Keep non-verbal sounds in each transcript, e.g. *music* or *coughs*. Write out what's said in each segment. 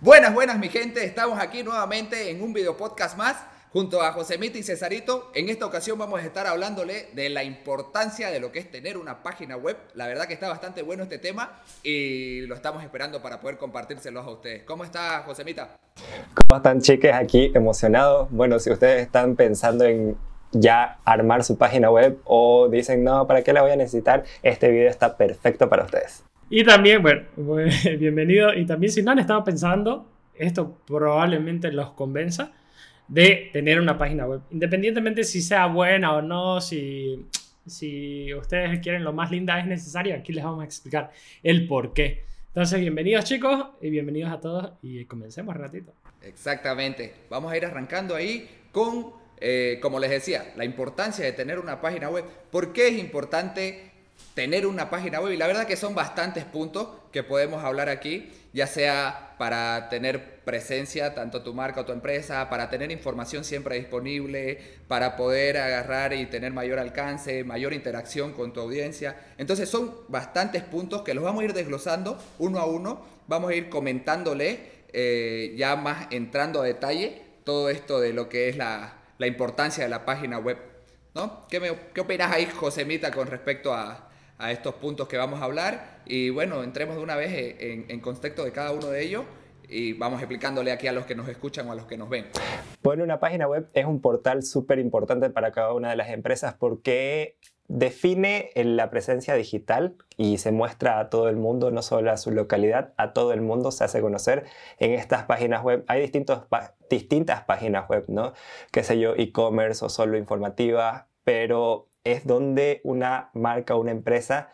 Buenas, buenas mi gente, estamos aquí nuevamente en un video podcast más junto a Josemita y Cesarito. En esta ocasión vamos a estar hablándole de la importancia de lo que es tener una página web. La verdad que está bastante bueno este tema y lo estamos esperando para poder compartírselos a ustedes. ¿Cómo está Josemita? ¿Cómo están chiques? Aquí emocionados. Bueno, si ustedes están pensando en ya armar su página web o dicen, no, ¿para qué la voy a necesitar? Este video está perfecto para ustedes. Y también, bueno, *laughs* bienvenido. Y también si no han estado pensando, esto probablemente los convenza de tener una página web. Independientemente si sea buena o no, si, si ustedes quieren lo más linda es necesario, aquí les vamos a explicar el por qué. Entonces, bienvenidos chicos y bienvenidos a todos y comencemos ratito. Exactamente. Vamos a ir arrancando ahí con, eh, como les decía, la importancia de tener una página web. ¿Por qué es importante tener una página web. Y la verdad que son bastantes puntos que podemos hablar aquí, ya sea para tener presencia, tanto tu marca o tu empresa, para tener información siempre disponible, para poder agarrar y tener mayor alcance, mayor interacción con tu audiencia. Entonces son bastantes puntos que los vamos a ir desglosando uno a uno, vamos a ir comentándole eh, ya más entrando a detalle todo esto de lo que es la, la importancia de la página web. ¿no? ¿Qué, ¿Qué opinas ahí, Josemita, con respecto a, a estos puntos que vamos a hablar. Y bueno, entremos de una vez en, en contexto de cada uno de ellos y vamos explicándole aquí a los que nos escuchan o a los que nos ven. Bueno, una página web es un portal súper importante para cada una de las empresas porque define la presencia digital y se muestra a todo el mundo, no solo a su localidad, a todo el mundo se hace conocer en estas páginas web. Hay distintos, distintas páginas web, ¿no? Qué sé yo, e-commerce o solo informativa, pero es donde una marca o una empresa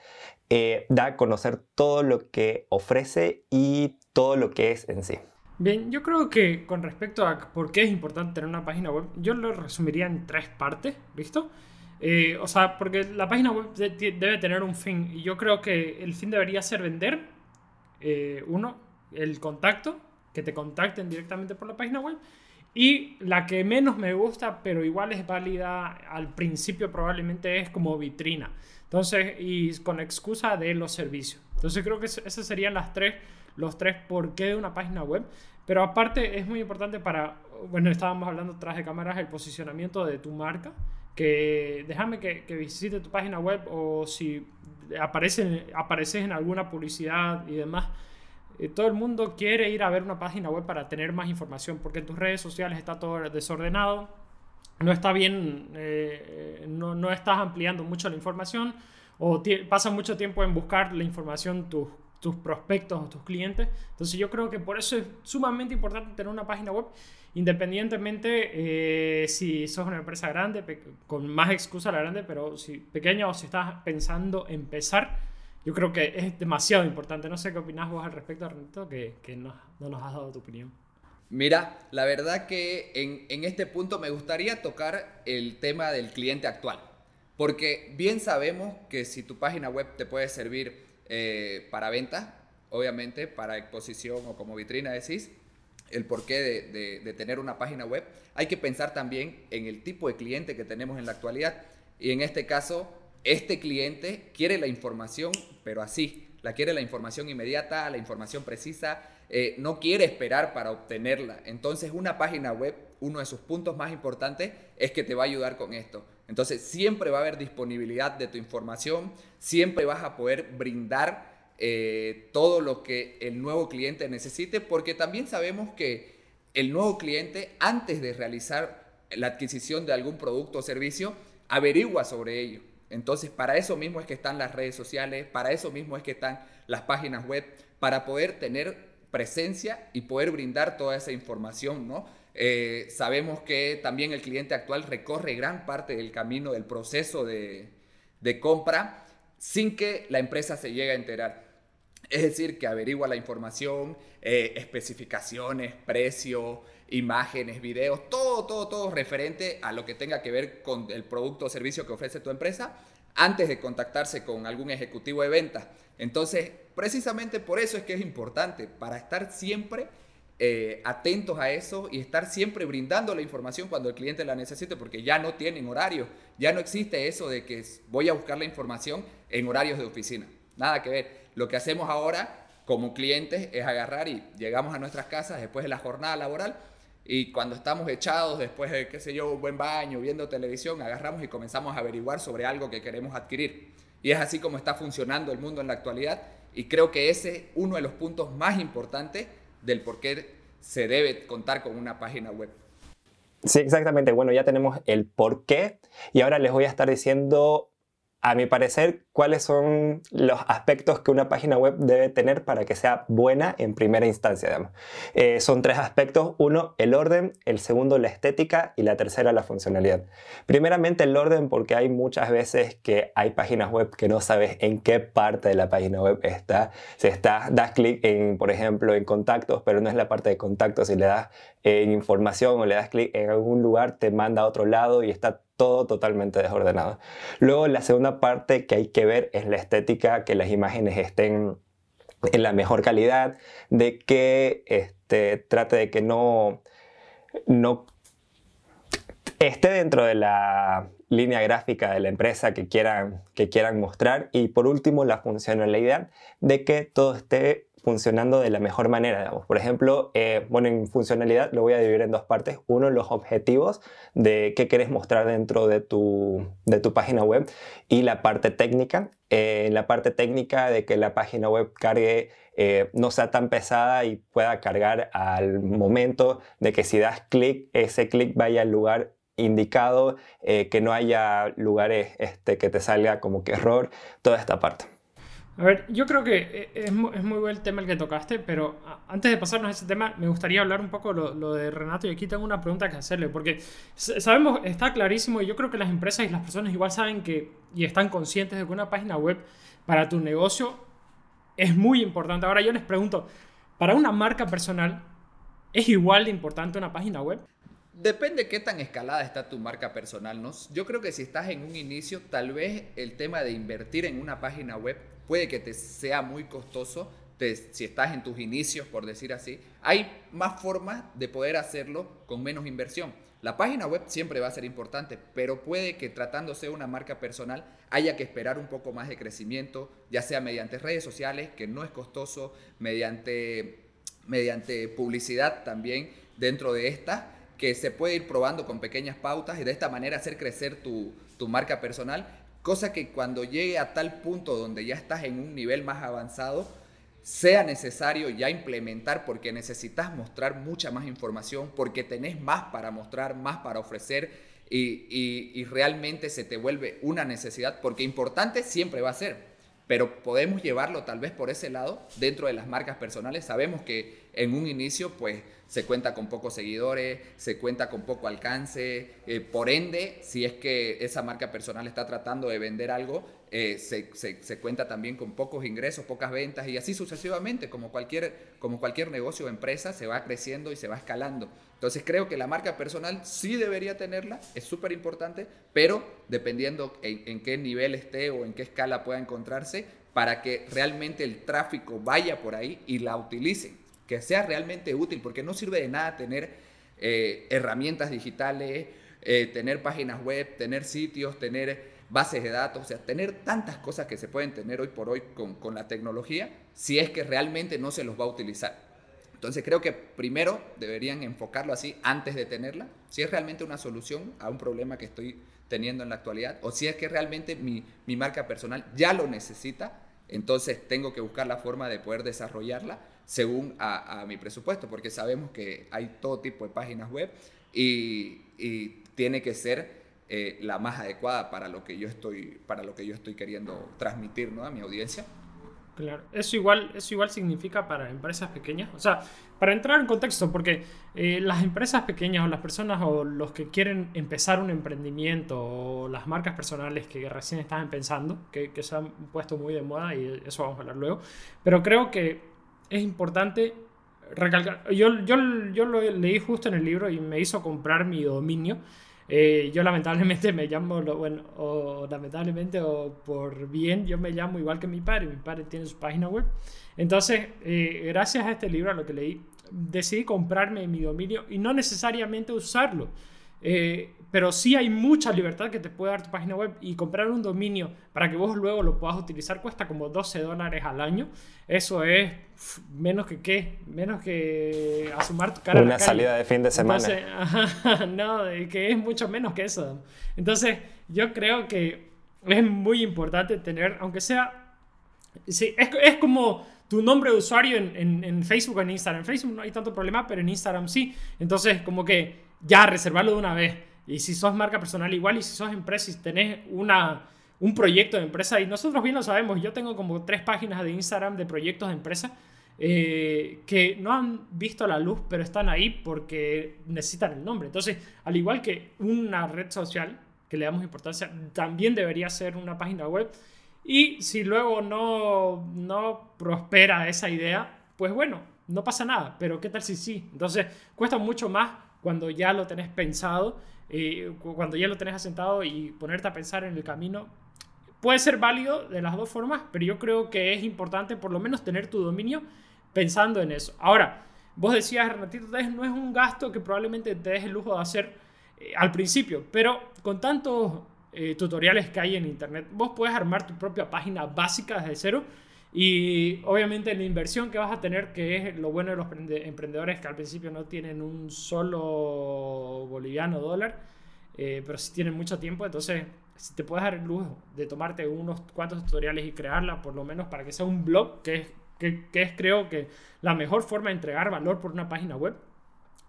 eh, da a conocer todo lo que ofrece y todo lo que es en sí. Bien, yo creo que con respecto a por qué es importante tener una página web, yo lo resumiría en tres partes, ¿listo? Eh, o sea, porque la página web debe tener un fin y yo creo que el fin debería ser vender, eh, uno, el contacto, que te contacten directamente por la página web y la que menos me gusta, pero igual es válida al principio probablemente es como vitrina. Entonces, y con excusa de los servicios. Entonces creo que esos serían las tres, los tres por qué de una página web. Pero aparte es muy importante para, bueno, estábamos hablando tras de cámaras, el posicionamiento de tu marca. Que déjame que, que visite tu página web o si aparece, apareces en alguna publicidad y demás todo el mundo quiere ir a ver una página web para tener más información, porque en tus redes sociales está todo desordenado, no está bien, eh, no, no, estás ampliando mucho la información o pasas mucho tiempo en buscar la información tus, tus prospectos o tus clientes. Entonces yo creo que por eso es sumamente importante tener una página web, independientemente eh, si sos una empresa grande, con más excusa la grande, pero si pequeña o si estás pensando empezar yo creo que es demasiado importante. No sé qué opinas vos al respecto, Renato, que, que no, no, nos has dado tu opinión. Mira, la verdad que en, en, este punto me gustaría tocar el tema del cliente actual. Porque bien sabemos que si tu página web te puede servir eh, para venta, obviamente, para exposición o como vitrina decís, el porqué de, de, de tener una página web, hay que pensar también en el tipo de cliente que tenemos en la actualidad. Y en este caso, este cliente quiere la información, pero así, la quiere la información inmediata, la información precisa, eh, no quiere esperar para obtenerla. Entonces una página web, uno de sus puntos más importantes es que te va a ayudar con esto. Entonces siempre va a haber disponibilidad de tu información, siempre vas a poder brindar eh, todo lo que el nuevo cliente necesite, porque también sabemos que el nuevo cliente, antes de realizar la adquisición de algún producto o servicio, averigua sobre ello. Entonces, para eso mismo es que están las redes sociales, para eso mismo es que están las páginas web, para poder tener presencia y poder brindar toda esa información. Eh, sabemos que también el cliente actual recorre gran parte del camino del proceso de, compra sin que la empresa se llegue a enterar. Es decir, que averigua la información, eh, especificaciones, precio, imágenes, videos, todo, todo, todo referente a lo que tenga que ver con el producto o servicio que ofrece tu empresa antes de contactarse con algún ejecutivo de venta. Entonces, precisamente por eso es que es importante, para estar siempre eh, atentos a eso y estar siempre brindando la información cuando el cliente la necesite, porque ya no tienen horario, ya no existe eso de que voy a buscar la información en horarios de oficina. Nada que ver. Lo que hacemos ahora como clientes es agarrar y llegamos a nuestras casas después de la jornada laboral y cuando estamos echados, después de, qué sé yo, un buen baño, viendo televisión, agarramos y comenzamos a averiguar sobre algo que queremos adquirir. Y es así como está funcionando el mundo en la actualidad. Y creo que ese es uno de los puntos más importantes del por qué se debe contar con una página web. Sí, exactamente. Bueno, ya tenemos el por qué y ahora les voy a estar diciendo a mi parecer, cuáles son los aspectos que una página web debe tener para que sea buena en primera instancia. Eh, son tres aspectos. Uno, el orden. El segundo, la estética. Y la tercera, la funcionalidad. Primeramente, el orden, porque hay muchas veces que hay páginas web que no sabes en qué parte de la página web está. Si está, das clic en, por ejemplo, en contactos, pero no es la parte de contactos. Si le das en información o le das clic en algún lugar, te manda a otro lado y está todo totalmente desordenado. Luego la segunda parte que hay que ver es la estética, que las imágenes estén en la mejor calidad, de que este, trate de que no, no esté dentro de la línea gráfica de la empresa que quieran, que quieran mostrar y por último la funcionalidad de que todo esté funcionando de la mejor manera. Digamos. Por ejemplo, eh, bueno, en funcionalidad lo voy a dividir en dos partes. Uno, los objetivos de qué quieres mostrar dentro de tu, de tu página web y la parte técnica. Eh, la parte técnica de que la página web cargue, eh, no sea tan pesada y pueda cargar al momento de que si das clic, ese clic vaya al lugar indicado, que no haya lugares este, que te salga como que error, toda esta parte. A ver, yo creo que eh, es muy, es muy buen tema el que tocaste, pero antes de pasarnos a ese tema, me gustaría hablar un poco lo, lo de Renato y aquí tengo una pregunta que hacerle, porque sabemos, está clarísimo y yo creo que las empresas y las personas igual saben que y están conscientes de que una página web para tu negocio es muy importante. Ahora yo les pregunto, para una marca personal, ¿es igual de importante una página web? Depende qué tan escalada está tu marca personal, ¿no? Yo creo que si estás en un inicio, tal vez el tema de invertir en una página web puede que te sea muy costoso si estás en tus inicios, por decir así. Hay más formas de poder hacerlo con menos inversión. La página web siempre va a ser importante, pero puede que tratándose de una marca personal haya que esperar un poco más de crecimiento, ya sea mediante redes sociales, que no es costoso, mediante, mediante publicidad también dentro de esta, que se puede ir probando con pequeñas pautas y de esta manera hacer crecer tu, tu marca personal Cosa que cuando llegue a tal punto donde ya estás en un nivel más avanzado, sea necesario ya implementar porque necesitas mostrar mucha más información, porque tenés más para mostrar, más para ofrecer y, y realmente se te vuelve una necesidad, porque importante siempre va a ser, pero podemos llevarlo tal vez por ese lado dentro de las marcas personales. Sabemos que en un inicio pues se cuenta con pocos seguidores, se cuenta con poco alcance, eh, por ende, si es que esa marca personal está tratando de vender algo, eh, se, cuenta también con pocos ingresos, pocas ventas y así sucesivamente, como cualquier, como cualquier negocio o empresa, se va creciendo y se va escalando. Entonces creo que la marca personal sí debería tenerla, es súper importante, pero dependiendo en, en qué nivel esté o en qué escala pueda encontrarse, para que realmente el tráfico vaya por ahí y la utilicen que sea realmente útil, porque no sirve de nada tener eh, herramientas digitales, eh, tener páginas web, tener sitios, tener bases de datos, o sea, tener tantas cosas que se pueden tener hoy por hoy con, con la tecnología, si es que realmente no se los va a utilizar. Entonces creo que primero deberían enfocarlo así antes de tenerla, si es realmente una solución a un problema que estoy teniendo en la actualidad, o si es que realmente mi, mi marca personal ya lo necesita, entonces tengo que buscar la forma de poder desarrollarla según a, mi presupuesto, porque sabemos que hay todo tipo de páginas web y, tiene que ser eh, la más adecuada para lo que yo estoy, para lo que yo estoy queriendo transmitir ¿no? a mi audiencia. Claro, eso igual, eso igual significa para empresas pequeñas. O sea, para entrar en contexto, porque eh, las empresas pequeñas o las personas o los que quieren empezar un emprendimiento o las marcas personales que recién están pensando, que, que se han puesto muy de moda y eso vamos a hablar luego, pero creo que es importante recalcar. Yo, yo, yo lo leí justo en el libro y me hizo comprar mi dominio. Eh, yo lamentablemente me llamo, bueno, o lamentablemente o por bien, yo me llamo igual que mi padre. Mi padre tiene su página web. Entonces, eh, gracias a este libro, a lo que leí, decidí comprarme mi dominio y no necesariamente usarlo. Eh, pero sí hay mucha libertad que te puede dar tu página web y comprar un dominio para que vos luego lo puedas utilizar cuesta como 12 dólares al año. Eso es menos que qué, menos que asumar tu cara. Una salida de fin de semana. *laughs* no, que es mucho menos que eso. Entonces, yo creo que es muy importante tener, aunque sea, sí, es, es como tu nombre de usuario en, en, en Facebook o en Instagram. En Facebook no hay tanto problema, pero en Instagram sí. Entonces, como que ya reservarlo de una vez y si sos marca personal igual, y si sos empresa y tenés una, un proyecto de empresa, y nosotros bien lo sabemos, yo tengo como tres páginas de Instagram de proyectos de empresa eh, que no han visto la luz, pero están ahí porque necesitan el nombre. Entonces, al igual que una red social que le damos importancia, también debería ser una página web. Y si luego no, no prospera esa idea, pues bueno, no pasa nada, pero ¿qué tal si sí? Entonces, cuesta mucho más cuando ya lo tenés pensado cuando ya lo tenés asentado y ponerte a pensar en el camino, puede ser válido de las dos formas, pero yo creo que es importante por lo menos tener tu dominio pensando en eso. Ahora, vos decías, Renatito, no es un gasto que probablemente te des el lujo de hacer eh, al principio, pero con tantos eh, tutoriales que hay en internet, vos puedes armar tu propia página básica desde cero y obviamente la inversión que vas a tener, que es lo bueno de los emprendedores que al principio no tienen un solo boliviano dólar, eh, pero si tienen mucho tiempo, entonces si te puedes dar el lujo de tomarte unos cuantos tutoriales y crearla, por lo menos para que sea un blog, que es, que, que es creo que la mejor forma de entregar valor por una página web,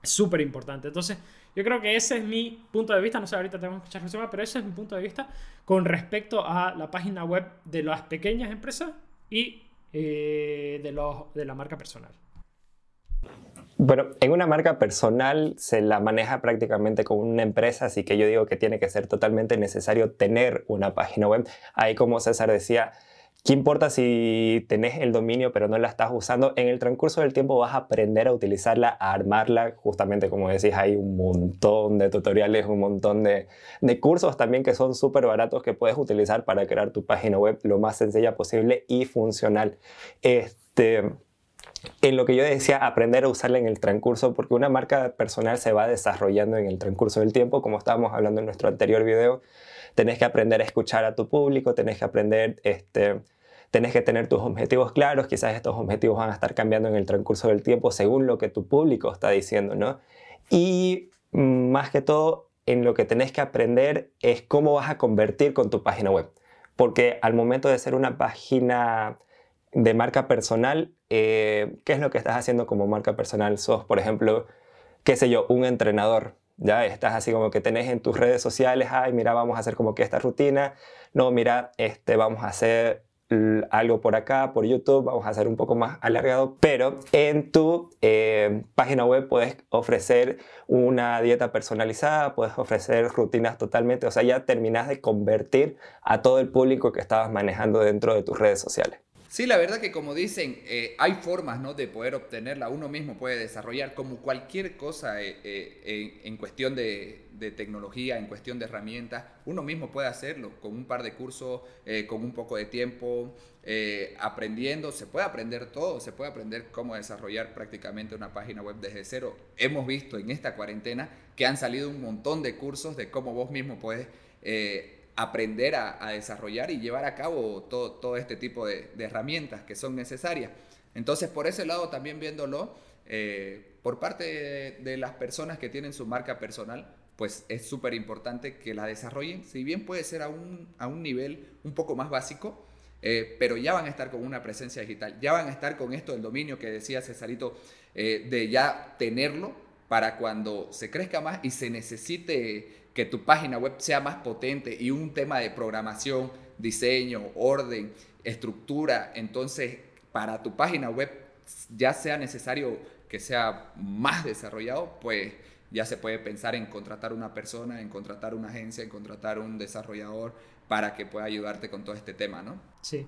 es súper importante. Entonces, yo creo que ese es mi punto de vista, no sé, ahorita tenemos que escuchar resumen, pero ese es mi punto de vista con respecto a la página web de las pequeñas empresas y eh, de, los, de la marca personal. Bueno, en una marca personal se la maneja prácticamente como una empresa, así que yo digo que tiene que ser totalmente necesario tener una página web. Ahí como César decía, ¿Qué importa si tenés el dominio pero no la estás usando? En el transcurso del tiempo vas a aprender a utilizarla, a armarla. Justamente como decís, hay un montón de tutoriales, un montón de, de cursos también que son súper baratos que puedes utilizar para crear tu página web lo más sencilla posible y funcional. Este, en lo que yo decía, aprender a usarla en el transcurso, porque una marca personal se va desarrollando en el transcurso del tiempo, como estábamos hablando en nuestro anterior video. Tenés que aprender a escuchar a tu público, tenés que aprender este, tenés que tener tus objetivos claros, quizás estos objetivos van a estar cambiando en el transcurso del tiempo según lo que tu público está diciendo, ¿no? Y más que todo, en lo que tenés que aprender es cómo vas a convertir con tu página web. Porque al momento de ser una página de marca personal, eh, ¿qué es lo que estás haciendo como marca personal? Sos, por ejemplo, qué sé yo, un entrenador. Ya estás así como que tenés en tus redes sociales, ay, mira, vamos a hacer como que esta rutina. No, mira, este, vamos a hacer algo por acá, por YouTube, vamos a hacer un poco más alargado, pero en tu eh, página web puedes ofrecer una dieta personalizada, puedes ofrecer rutinas totalmente, o sea, ya terminas de convertir a todo el público que estabas manejando dentro de tus redes sociales. Sí, la verdad que como dicen, eh, hay formas ¿no? de poder obtenerla, uno mismo puede desarrollar como cualquier cosa eh, eh, en, cuestión de, tecnología, en cuestión de herramientas, uno mismo puede hacerlo con un par de cursos, con un poco de tiempo, aprendiendo, se puede aprender todo, se puede aprender cómo desarrollar prácticamente una página web desde cero. Hemos visto en esta cuarentena que han salido un montón de cursos de cómo vos mismo puedes aprender a, desarrollar y llevar a cabo todo, todo este tipo de, herramientas que son necesarias. Entonces, por ese lado, también viéndolo, eh, por parte de, las personas que tienen su marca personal, pues es súper importante que la desarrollen, si bien puede ser a un, a un nivel un poco más básico, eh, pero ya van a estar con una presencia digital, ya van a estar con esto del dominio que decía Cesarito, eh, de ya tenerlo para cuando se crezca más y se necesite que tu página web sea más potente y un tema de programación, diseño, orden, estructura, entonces para tu página web ya sea necesario que sea más desarrollado, pues ya se puede pensar en contratar una persona, en contratar una agencia, en contratar un desarrollador para que pueda ayudarte con todo este tema, ¿no? Sí.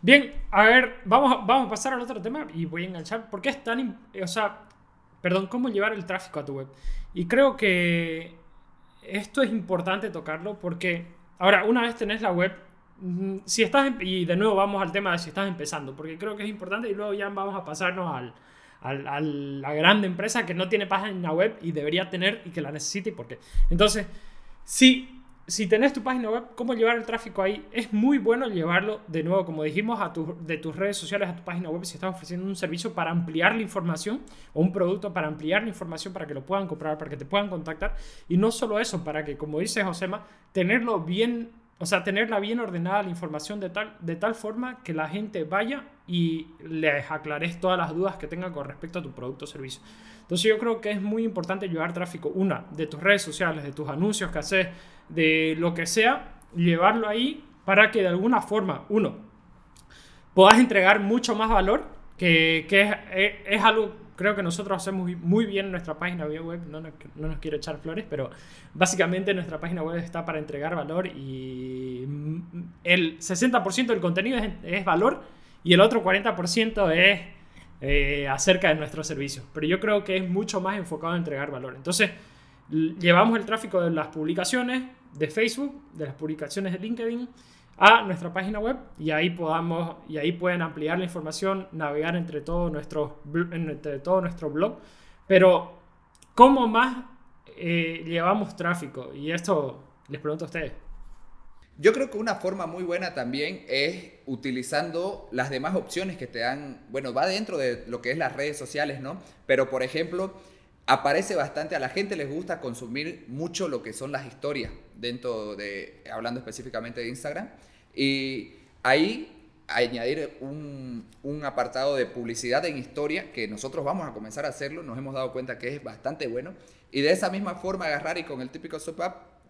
Bien, a ver, vamos, vamos a pasar al otro tema y voy a enganchar. ¿Por qué es tan... O sea, perdón, ¿cómo llevar el tráfico a tu web? Y creo que esto es importante tocarlo porque, ahora, una vez tenés la web, mm, si estás, y de nuevo vamos al tema de si estás empezando, porque creo que es importante y luego ya vamos a pasarnos al, a, la grande empresa que no tiene página web y debería tener y que la necesite y por qué. Entonces, si, si tenés tu página web, ¿cómo llevar el tráfico ahí? Es muy bueno llevarlo, de nuevo, como dijimos, a tu, de tus redes sociales a tu página web si estás ofreciendo un servicio para ampliar la información o un producto para ampliar la información para que lo puedan comprar, para que te puedan contactar. Y no solo eso, para que, como dice Josema, tenerlo bien o sea, tenerla bien ordenada la información de tal, de tal forma que la gente vaya y les aclares todas las dudas que tenga con respecto a tu producto o servicio. Entonces yo creo que es muy importante llevar tráfico, una, de tus redes sociales, de tus anuncios que haces, de lo que sea, llevarlo ahí para que de alguna forma, uno, puedas entregar mucho más valor, que, que es, es, algo creo que nosotros hacemos muy bien nuestra página web, no nos, no nos quiero echar flores, pero básicamente nuestra página web está para entregar valor y el 60% del contenido es, valor y el otro 40% es eh, acerca de nuestros servicios. Pero yo creo que es mucho más enfocado en entregar valor. Entonces, llevamos el tráfico de las publicaciones de Facebook, de las publicaciones de LinkedIn, a nuestra página web y ahí podamos y ahí pueden ampliar la información, navegar entre todo nuestro entre todo nuestro blog. Pero ¿cómo más eh, llevamos tráfico? Y esto les pregunto a ustedes. Yo creo que una forma muy buena también es utilizando las demás opciones que te dan, bueno, va dentro de lo que es las redes sociales, ¿no? Pero por ejemplo, aparece bastante, a la gente les gusta consumir mucho lo que son las historias dentro de, hablando específicamente de Instagram, y ahí añadir un, un, apartado de publicidad en historia, que nosotros vamos a comenzar a hacerlo, nos hemos dado cuenta que es bastante bueno, y de esa misma forma agarrar y con el típico sub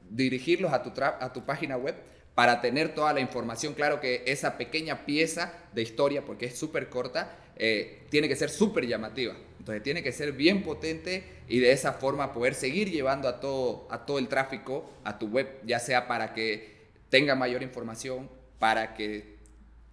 dirigirlos a tu, a tu página web para tener toda la información. Claro que esa pequeña pieza de historia, porque es súper corta, eh, tiene que ser súper llamativa. Entonces tiene que ser bien potente y de esa forma poder seguir llevando a todo, a todo el tráfico a tu web, ya sea para que tenga mayor información, para que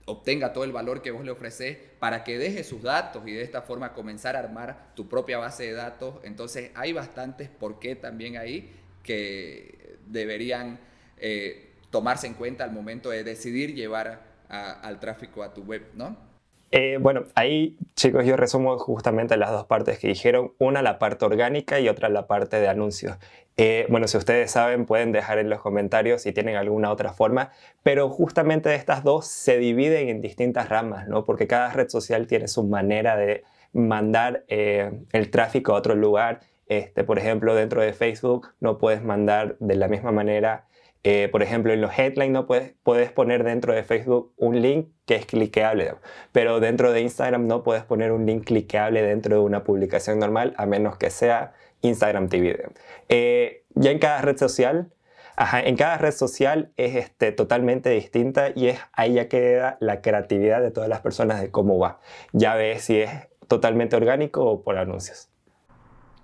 obtenga todo el valor que vos le ofreces, para que deje sus datos y de esta forma comenzar a armar tu propia base de datos. Entonces hay bastantes por qué también ahí que deberían eh, tomarse en cuenta al momento de decidir llevar al tráfico a tu web, ¿no? Eh, bueno, ahí chicos yo resumo justamente las dos partes que dijeron, una la parte orgánica y otra la parte de anuncios. Eh, bueno, si ustedes saben pueden dejar en los comentarios si tienen alguna otra forma, pero justamente estas dos se dividen en distintas ramas, ¿no? Porque cada red social tiene su manera de mandar eh, el tráfico a otro lugar. Este, por ejemplo, dentro de Facebook no puedes mandar de la misma manera eh, por ejemplo, en los headlines no puedes, puedes poner dentro de Facebook un link que es cliqueable, pero dentro de Instagram no puedes poner un link cliqueable dentro de una publicación normal a menos que sea Instagram TV. Eh, ya en cada red social, en cada red social es este, totalmente distinta y es ahí ya queda la creatividad de todas las personas de cómo va. Ya ves si es totalmente orgánico o por anuncios.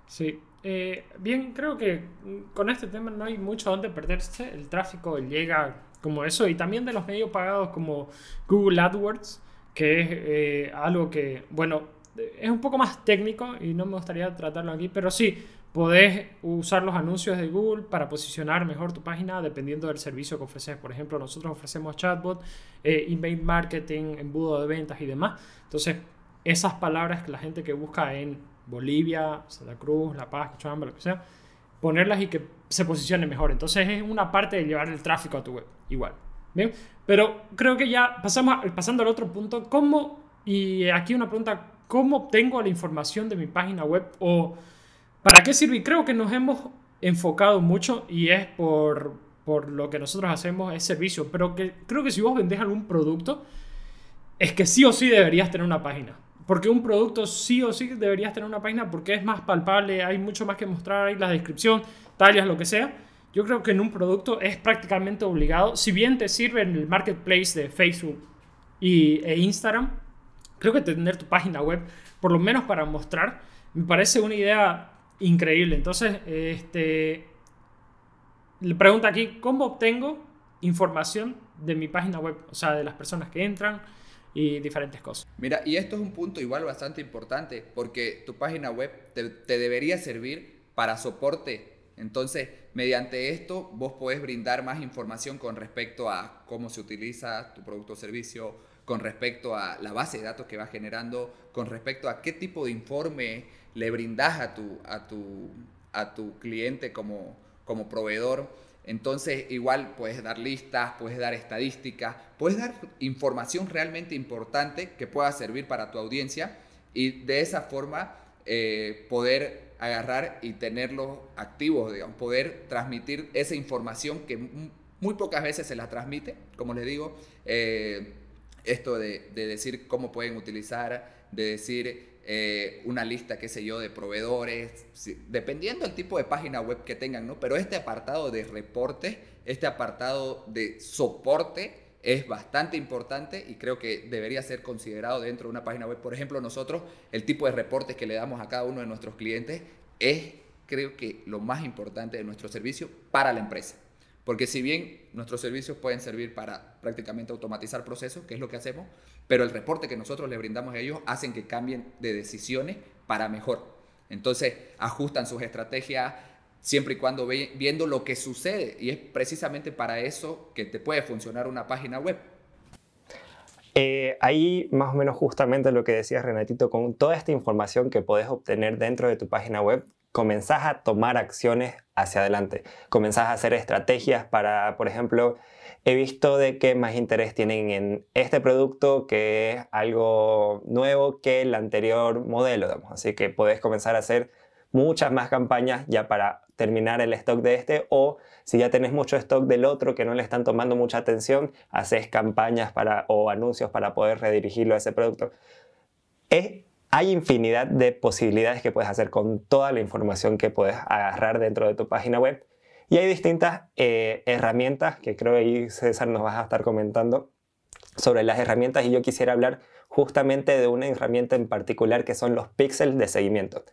Sí, eh, bien, creo que con este tema no hay mucho donde perderse. El tráfico llega como eso y también de los medios pagados como Google AdWords, que es eh, algo que, bueno, es un poco más técnico y no me gustaría tratarlo aquí, pero sí, podés usar los anuncios de Google para posicionar mejor tu página dependiendo del servicio que ofreces. Por ejemplo, nosotros ofrecemos chatbot, eh, email marketing, embudo de ventas y demás. Entonces, esas palabras que la gente que busca en Bolivia, Santa Cruz, La Paz, Cochabamba, lo que sea, ponerlas y que se posicione mejor. Entonces es una parte de llevar el tráfico a tu web, igual. ¿Bien? Pero creo que ya pasamos pasando al otro punto, ¿cómo, y aquí una pregunta, ¿cómo obtengo la información de mi página web o para qué sirve? Y creo que nos hemos enfocado mucho y es por, por lo que nosotros hacemos, es servicio, pero que creo que si vos vendés algún producto, es que sí o sí deberías tener una página. Porque un producto sí o sí deberías tener una página porque es más palpable, hay mucho más que mostrar, hay la descripción, tallas, lo que sea. Yo creo que en un producto es prácticamente obligado, si bien te sirve en el marketplace de Facebook y, e Instagram, creo que tener tu página web, por lo menos para mostrar, me parece una idea increíble. Entonces, este, le pregunta aquí, ¿cómo obtengo información de mi página web? O sea, de las personas que entran, y diferentes cosas. Mira, y esto es un punto igual bastante importante porque tu página web te, debería servir para soporte. Entonces, mediante esto, vos podés brindar más información con respecto a cómo se utiliza tu producto o servicio, con respecto a la base de datos que va generando, con respecto a qué tipo de informe le brindas a tu, a tu, a tu cliente como, como proveedor. Entonces, igual puedes dar listas, puedes dar estadísticas, puedes dar información realmente importante que pueda servir para tu audiencia y de esa forma eh, poder agarrar y tenerlos activos, digamos, poder transmitir esa información que muy pocas veces se la transmite, como les digo, eh, esto de, decir cómo pueden utilizar, de decir eh, una lista, qué sé yo, de proveedores, dependiendo del tipo de página web que tengan, ¿no? Pero este apartado de reporte, este apartado de soporte, es bastante importante y creo que debería ser considerado dentro de una página web. Por ejemplo, nosotros, el tipo de reportes que le damos a cada uno de nuestros clientes es, creo que, lo más importante de nuestro servicio para la empresa. Porque si bien nuestros servicios pueden servir para prácticamente automatizar procesos, que es lo que hacemos, pero el reporte que nosotros le brindamos a ellos hacen que cambien de decisiones para mejor. Entonces ajustan sus estrategias siempre y cuando viendo lo que sucede. Y es precisamente para eso que te puede funcionar una página web. Eh, ahí más o menos justamente lo que decías Renatito, con toda esta información que puedes obtener dentro de tu página web, comenzás a tomar acciones hacia adelante. Comenzás a hacer estrategias para, por ejemplo, he visto de que más interés tienen en este producto que es algo nuevo que el anterior modelo. Así que puedes comenzar a hacer muchas más campañas ya para terminar el stock de este o si ya tenés mucho stock del otro que no le están tomando mucha atención, haces campañas para, o anuncios para poder redirigirlo a ese producto. Es hay infinidad de posibilidades que puedes hacer con toda la información que puedes agarrar dentro de tu página web. Y hay distintas eh, herramientas que creo que ahí César nos vas a estar comentando sobre las herramientas y yo quisiera hablar justamente de una herramienta en particular que son los píxeles de seguimiento.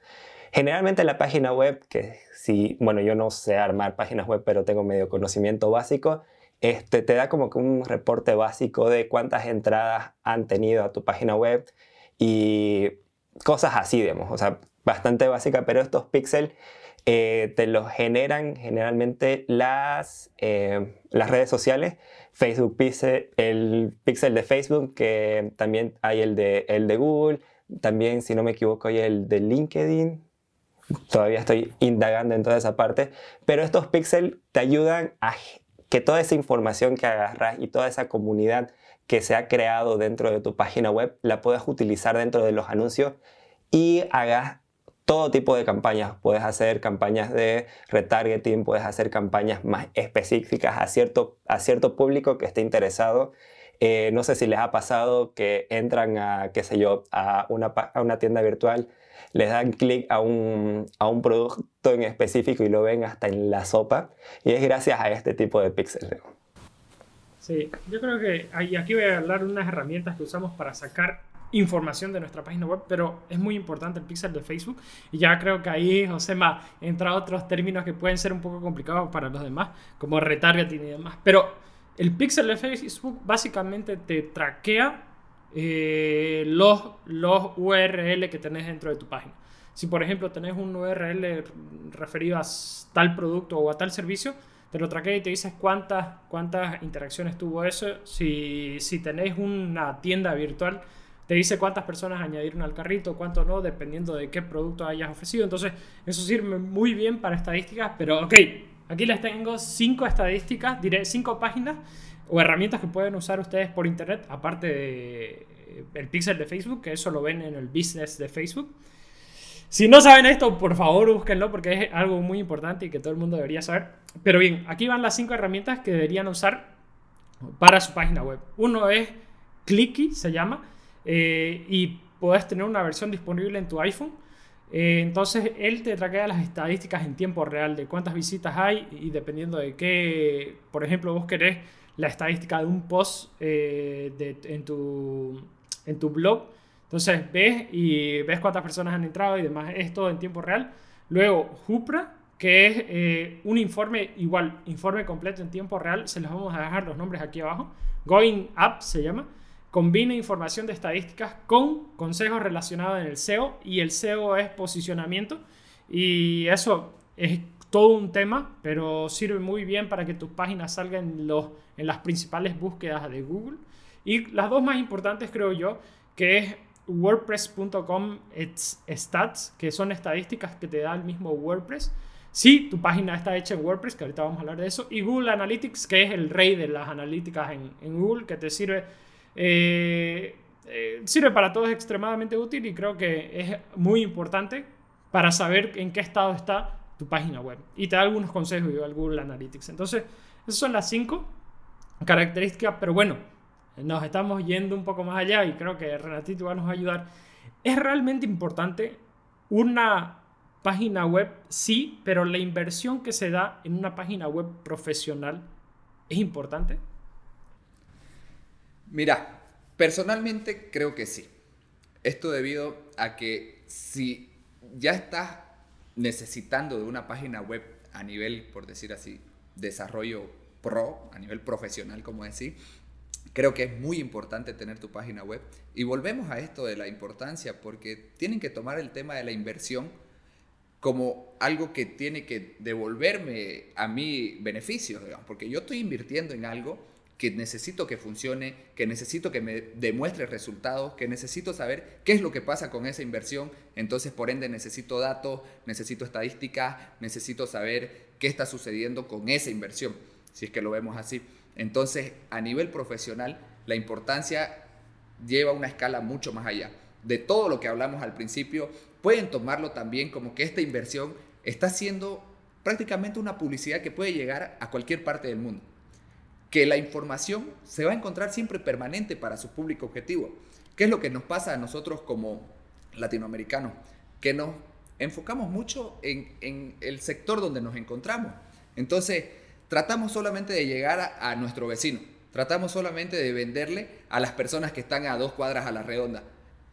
Generalmente la página web, que si, bueno, yo no sé armar páginas web, pero tengo medio conocimiento básico, este, te da como que un reporte básico de cuántas entradas han tenido a tu página web y cosas así, digamos, o sea, bastante básica, pero estos píxeles eh, te los generan generalmente las, eh, las redes sociales. Facebook el pixel de Facebook, que también hay el de, el de Google, también, si no me equivoco, hay el de LinkedIn. Todavía estoy indagando en toda esa parte, pero estos píxeles te ayudan a que toda esa información que agarras y toda esa comunidad que se ha creado dentro de tu página web la puedas utilizar dentro de los anuncios y hagas todo tipo de campañas. Puedes hacer campañas de retargeting, puedes hacer campañas más específicas a cierto, a cierto público que esté interesado. Eh, no sé si les ha pasado que entran a, qué sé yo, a una, a una tienda virtual, les dan clic a un, a un producto en específico y lo ven hasta en la sopa. Y es gracias a este tipo de píxeles. Sí, yo creo que aquí voy a hablar de unas herramientas que usamos para sacar información de nuestra página web, pero es muy importante el pixel de Facebook y ya creo que ahí Josema entra otros términos que pueden ser un poco complicados para los demás, como retargeting y demás, pero el pixel de Facebook básicamente te traquea eh, los, los URL que tenés dentro de tu página. Si por ejemplo tenés un URL referido a tal producto o a tal servicio, te lo traquea y te dices cuántas, cuántas interacciones tuvo eso. Si, si tenéis una tienda virtual, te dice cuántas personas añadieron al carrito, cuánto no, dependiendo de qué producto hayas ofrecido. Entonces, eso sirve muy bien para estadísticas, pero ok, aquí les tengo cinco estadísticas, diré cinco páginas o herramientas que pueden usar ustedes por internet, aparte del el pixel de Facebook, que eso lo ven en el business de Facebook. Si no saben esto, por favor búsquenlo porque es algo muy importante y que todo el mundo debería saber. Pero bien, aquí van las cinco herramientas que deberían usar para su página web. Uno es Clicky, se llama, eh, y puedes tener una versión disponible en tu iPhone. Eh, entonces él te traquea las estadísticas en tiempo real de cuántas visitas hay y dependiendo de qué, por ejemplo, vos querés la estadística de un post eh, en, tu, en tu blog entonces ves y ves cuántas personas han entrado y demás, es todo en tiempo real. Luego, Jupra, que es eh, un informe igual, informe completo en tiempo real, se los vamos a dejar los nombres aquí abajo. Going Up se llama. Combina información de estadísticas con consejos relacionados en el SEO y el SEO es posicionamiento y eso es todo un tema, pero sirve muy bien para que tus páginas salgan en, los, en las principales búsquedas de Google Y las dos más importantes creo yo, que es wordpress.com stats, que son estadísticas que te da el mismo WordPress. Si tu página está hecha en WordPress, que ahorita vamos a hablar de eso, y Google Analytics, que es el rey de las analíticas en, Google, que te sirve, eh, eh, sirve para todo, es extremadamente útil y creo que es muy importante para saber en qué estado está tu página web. Y te da algunos consejos igual Google Analytics. Entonces, esas son las cinco características, pero bueno, nos estamos yendo un poco más allá y creo que Renatito va a nos ayudar. ¿Es realmente importante una página web? Sí, pero la inversión que se da en una página web profesional es importante. Mira, personalmente creo que sí. Esto debido a que si ya estás necesitando de una página web a nivel, por decir así, desarrollo pro, a nivel profesional, como decir, Creo que es muy importante tener tu página web. Y volvemos a esto de la importancia, porque tienen que tomar el tema de la inversión como algo que tiene que devolverme a mí beneficios, digamos, porque yo estoy invirtiendo en algo que necesito que funcione, que necesito que me demuestre resultados, que necesito saber qué es lo que pasa con esa inversión, entonces por ende necesito datos, necesito estadísticas, necesito saber qué está sucediendo con esa inversión, si es que lo vemos así. Entonces, a nivel profesional, la importancia lleva una escala mucho más allá. De todo lo que hablamos al principio, pueden tomarlo también como que esta inversión está siendo prácticamente una publicidad que puede llegar a cualquier parte del mundo. Que la información se va a encontrar siempre permanente para su público objetivo. ¿Qué es lo que nos pasa a nosotros como latinoamericanos? Que nos enfocamos mucho en, en el sector donde nos encontramos. Entonces, tratamos solamente de llegar a, nuestro vecino, tratamos solamente de venderle a las personas que están a dos cuadras a la redonda.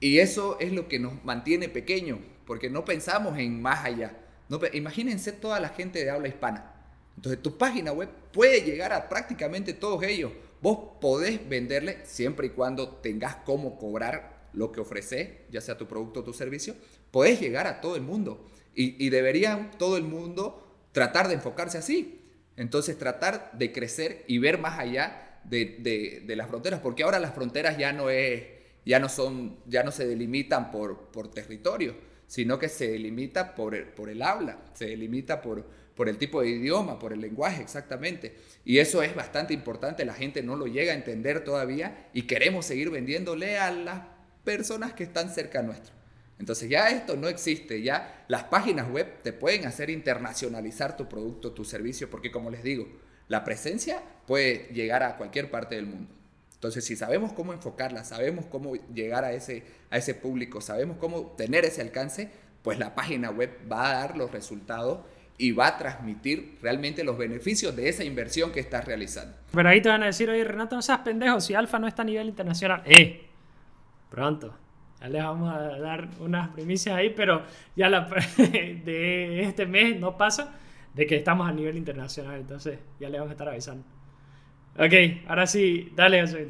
Y eso es lo que nos mantiene pequeños, porque no pensamos en más allá. No, imagínense toda la gente de habla hispana. Entonces tu página web puede llegar a prácticamente todos ellos. Vos podés venderle siempre y cuando tengas cómo cobrar lo que ofreces, ya sea tu producto o tu servicio, podés llegar a todo el mundo. Y, y deberían todo el mundo tratar de enfocarse así. Entonces tratar de crecer y ver más allá de, las fronteras, porque ahora las fronteras ya no es, ya no son, ya no se delimitan por, territorio, sino que se delimita por el, habla, se delimita por, por el tipo de idioma, por el lenguaje exactamente. Y eso es bastante importante, la gente no lo llega a entender todavía y queremos seguir vendiéndole a las personas que están cerca nuestro. Entonces ya esto no existe, ya las páginas web te pueden hacer internacionalizar tu producto, tu servicio, porque como les digo, la presencia puede llegar a cualquier parte del mundo. Entonces, si sabemos cómo enfocarla, sabemos cómo llegar a ese, a ese público, sabemos cómo tener ese alcance, pues la página web va a dar los resultados y va a transmitir realmente los beneficios de esa inversión que estás realizando. Pero ahí te van a decir, oye Renato, no seas pendejo, si Alfa no está a nivel internacional. ¡Eh! Pronto. Ya les vamos a dar unas primicias ahí, pero ya la, *laughs* de este mes no pasa de que estamos a nivel internacional, entonces ya les vamos a estar avisando. Ok, ahora sí, dale, Josué.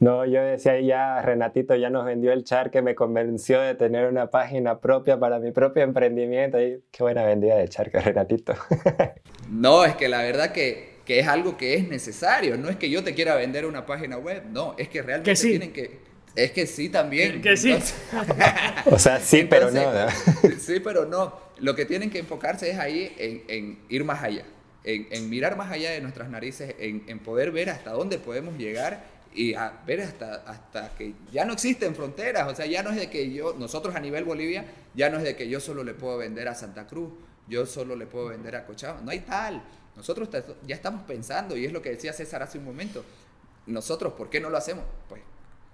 No, yo decía ya, Renatito ya nos vendió el char que me convenció de tener una página propia para mi propio emprendimiento. Y qué buena vendida de char que Renatito. *laughs* no, es que la verdad que, que, es algo que es necesario. No es que yo te quiera vender una página web, no, es que realmente tienen que es que sí también. Que sí. *laughs* o sea, sí, pero no. sí, pero no. Lo que tienen que enfocarse es ahí en, ir más allá, en, mirar más allá de nuestras narices, en, poder ver hasta dónde podemos llegar y a ver hasta, hasta que ya no existen fronteras. O sea, ya no es de que yo, nosotros a nivel Bolivia, ya no es de que yo solo le puedo vender a Santa Cruz, yo solo le puedo vender a Cochabamba. No hay tal. Nosotros ya estamos pensando, y es lo que decía César hace un momento. Nosotros, ¿por qué no lo hacemos? Pues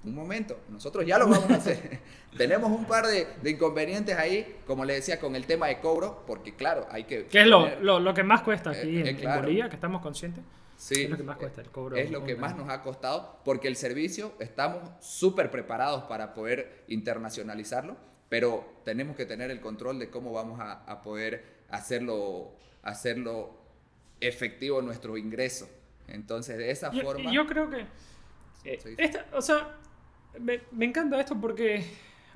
un momento, nosotros ya lo vamos a hacer. *laughs* Tenemos un par de, inconvenientes ahí, como le decía, con el tema de cobro, porque claro, hay que... ¿Qué es lo, lo, que más cuesta aquí eh, en, eh, Bolivia, que estamos conscientes? Sí, es lo que más cuesta el cobro. Es lo que más nos ha costado, porque el servicio estamos súper preparados para poder internacionalizarlo, pero tenemos que tener el control de cómo vamos a, a poder hacerlo, hacerlo efectivo nuestro ingreso. Entonces, de esa forma... Yo creo que... Eh, o sea, me, encanta esto porque,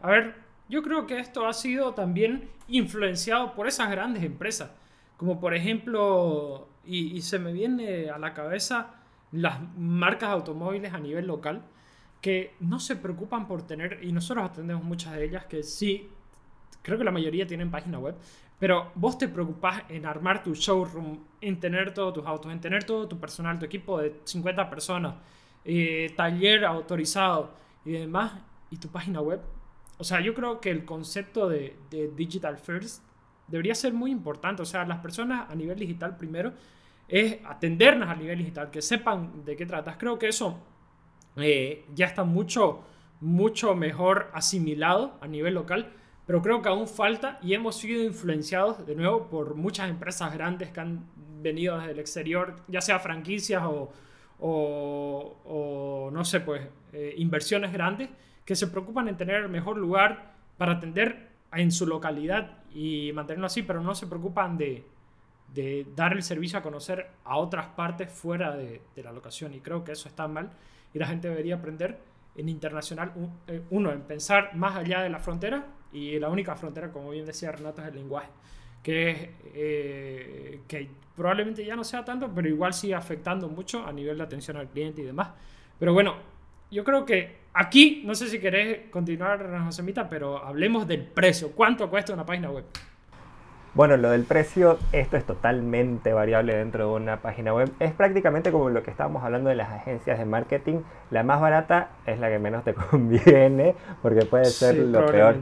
a ver, yo creo que esto ha sido también influenciado por esas grandes empresas, como por ejemplo, y, se me viene a la cabeza las marcas automóviles a nivel local que no se preocupan por tener, y nosotros atendemos muchas de ellas, que sí, creo que la mayoría tienen página web, pero vos te preocupás en armar tu showroom, en tener todos tus autos, en tener todo tu personal, tu equipo de 50 personas, eh, taller autorizado y demás, y tu página web. O sea, yo creo que el concepto de, de digital first debería ser muy importante. O sea, las personas a nivel digital primero es atendernos a nivel digital, que sepan de qué tratas. Creo que eso eh, ya está mucho, mucho mejor asimilado a nivel local, pero creo que aún falta y hemos sido influenciados de nuevo por muchas empresas grandes que han venido desde el exterior, ya sea franquicias o, o, no sé, pues eh, inversiones grandes que se preocupan en tener el mejor lugar para atender en su localidad y mantenerlo así, pero no se preocupan de, de dar el servicio a conocer a otras partes fuera de, la locación. Y creo que eso está mal y la gente debería aprender en internacional, eh, uno, en pensar más allá de la frontera y la única frontera, como bien decía Renato, es el lenguaje, que, eh, que probablemente ya no sea tanto, pero igual sigue afectando mucho a nivel de atención al cliente y demás. Pero bueno, yo creo que aquí, no sé si querés continuar, Josemita, pero hablemos del precio. ¿Cuánto cuesta una página web? Bueno, lo del precio, esto es totalmente variable dentro de una página web. Es prácticamente como lo que estábamos hablando de las agencias de marketing. La más barata es la que menos te *laughs* conviene porque puede ser lo peor.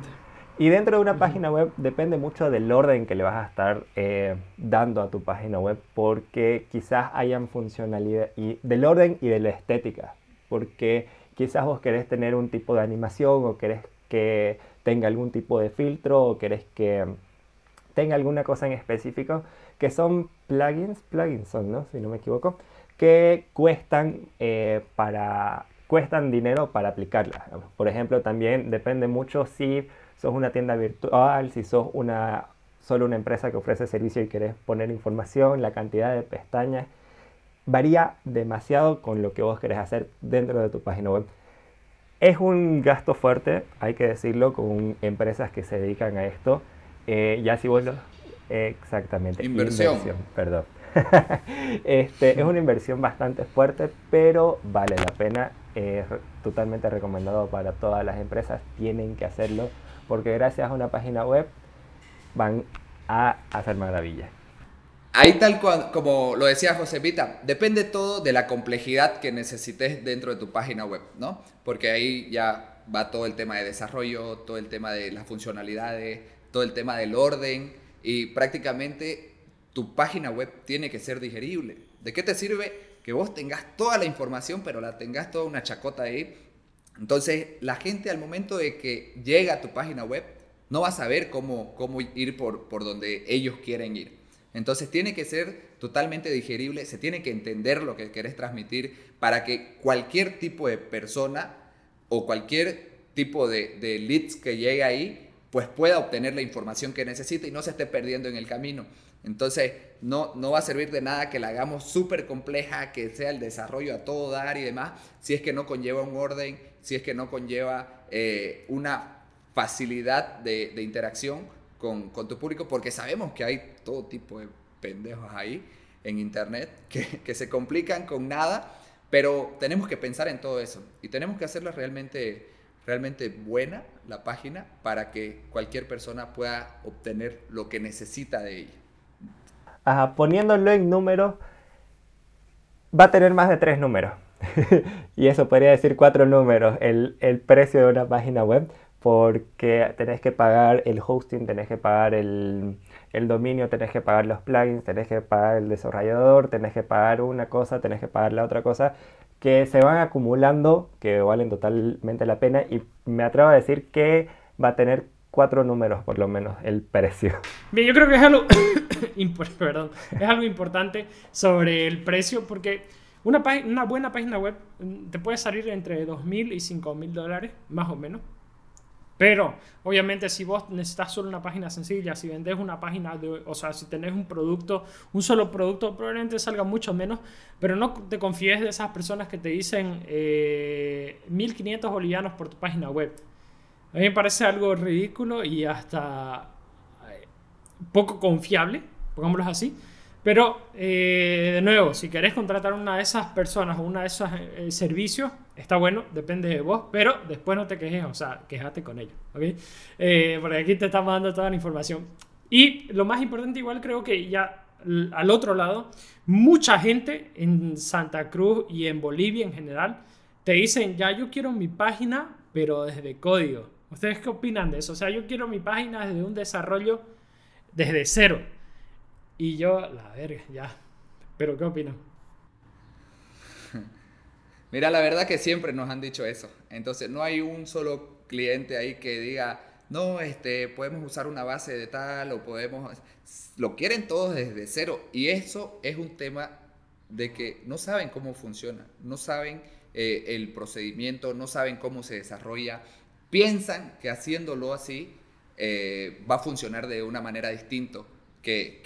Y dentro de una página web depende mucho del orden que le vas a estar eh, dando a tu página web porque quizás hayan funcionalidad y del orden y de la estética. Porque quizás vos querés tener un tipo de animación o querés que tenga algún tipo de filtro o querés que tenga alguna cosa en específico, que son plugins, plugins son, ¿no? Si no me equivoco, que cuestan, eh, para, cuestan dinero para aplicarla. Por ejemplo, también depende mucho si sos una tienda virtual, si sos una, solo una empresa que ofrece servicio y querés poner información, la cantidad de pestañas, varía demasiado con lo que vos querés hacer dentro de tu página web. Es un gasto fuerte, hay que decirlo, con empresas que se dedican a esto. Eh, ya si vos lo... Exactamente. Inversión. perdón. *laughs* este, es una inversión bastante fuerte, pero vale la pena. Es totalmente recomendado para todas las empresas. Tienen que hacerlo porque gracias a una página web van a hacer maravillas. Ahí tal cual, como lo decía José Vita, depende todo de la complejidad que necesites dentro de tu página web, ¿no? Porque ahí ya va todo el tema de desarrollo, todo el tema de las funcionalidades, todo el tema del orden y prácticamente tu página web tiene que ser digerible. ¿De qué te sirve que vos tengas toda la información pero la tengas toda una chacota ahí? Entonces la gente al momento de que llega a tu página web no va a saber cómo, cómo ir por, por donde ellos quieren ir. Entonces tiene que ser totalmente digerible, se tiene que entender lo que querés transmitir para que cualquier tipo de persona o cualquier tipo de, de leads que llegue ahí pues pueda obtener la información que necesita y no se esté perdiendo en el camino. Entonces, no, no va a servir de nada que la hagamos súper compleja, que sea el desarrollo a todo dar y demás, si es que no conlleva un orden, si es que no conlleva eh, una facilidad de, interacción con, tu público, porque sabemos que hay todo tipo de pendejos ahí en Internet que, que se complican con nada, pero tenemos que pensar en todo eso y tenemos que hacerlo realmente realmente buena la página para que cualquier persona pueda obtener lo que necesita de ella. Poniéndolo en números, va a tener más de tres números. *laughs* y eso podría decir cuatro números, el, el, precio de una página web, porque tenés que pagar el hosting, tenés que pagar el, el dominio, tenés que pagar los plugins, tenés que pagar el desarrollador, tenés que pagar una cosa, tenés que pagar la otra cosa que se van acumulando, que valen totalmente la pena y me atrevo a decir que va a tener cuatro números por lo menos el precio. Bien, yo creo que es algo, *coughs* Perdón, es algo importante sobre el precio porque una, una buena página web mm, te puede salir entre 2.000 y 5.000 dólares, más o menos. Pero, obviamente, si vos necesitas solo una página sencilla, si vendes una página, de, o sea, si tenés un producto, un solo producto, probablemente salga mucho menos. Pero no te confíes de esas personas que te dicen 1500 eh, bolivianos por tu página web. A mí me parece algo ridículo y hasta eh, poco confiable, pongámoslo así. Pero, eh, de nuevo, si querés contratar una de esas personas o una de esos eh, servicios, está bueno, depende de vos, pero después no te quejes, o sea, quejate con ellos, ¿ok? Eh, porque aquí te estamos dando toda la información. Y lo más importante, igual creo que ya al otro lado, mucha gente en Santa Cruz y en Bolivia en general te dicen, ya yo quiero mi página, pero desde código. ¿Ustedes qué opinan de eso? O sea, yo quiero mi página desde un desarrollo desde cero. Y yo, la verga, ya. ¿Pero qué opinan? *laughs* Mira, la verdad que siempre nos han dicho eso. Entonces, no hay un solo cliente ahí que diga, no, este, podemos usar una base de tal o podemos... Lo quieren todos desde cero. Y eso es un tema de que no saben cómo funciona, no saben eh, el procedimiento, no saben cómo se desarrolla, piensan que haciéndolo así eh, va a funcionar de una manera distinta que,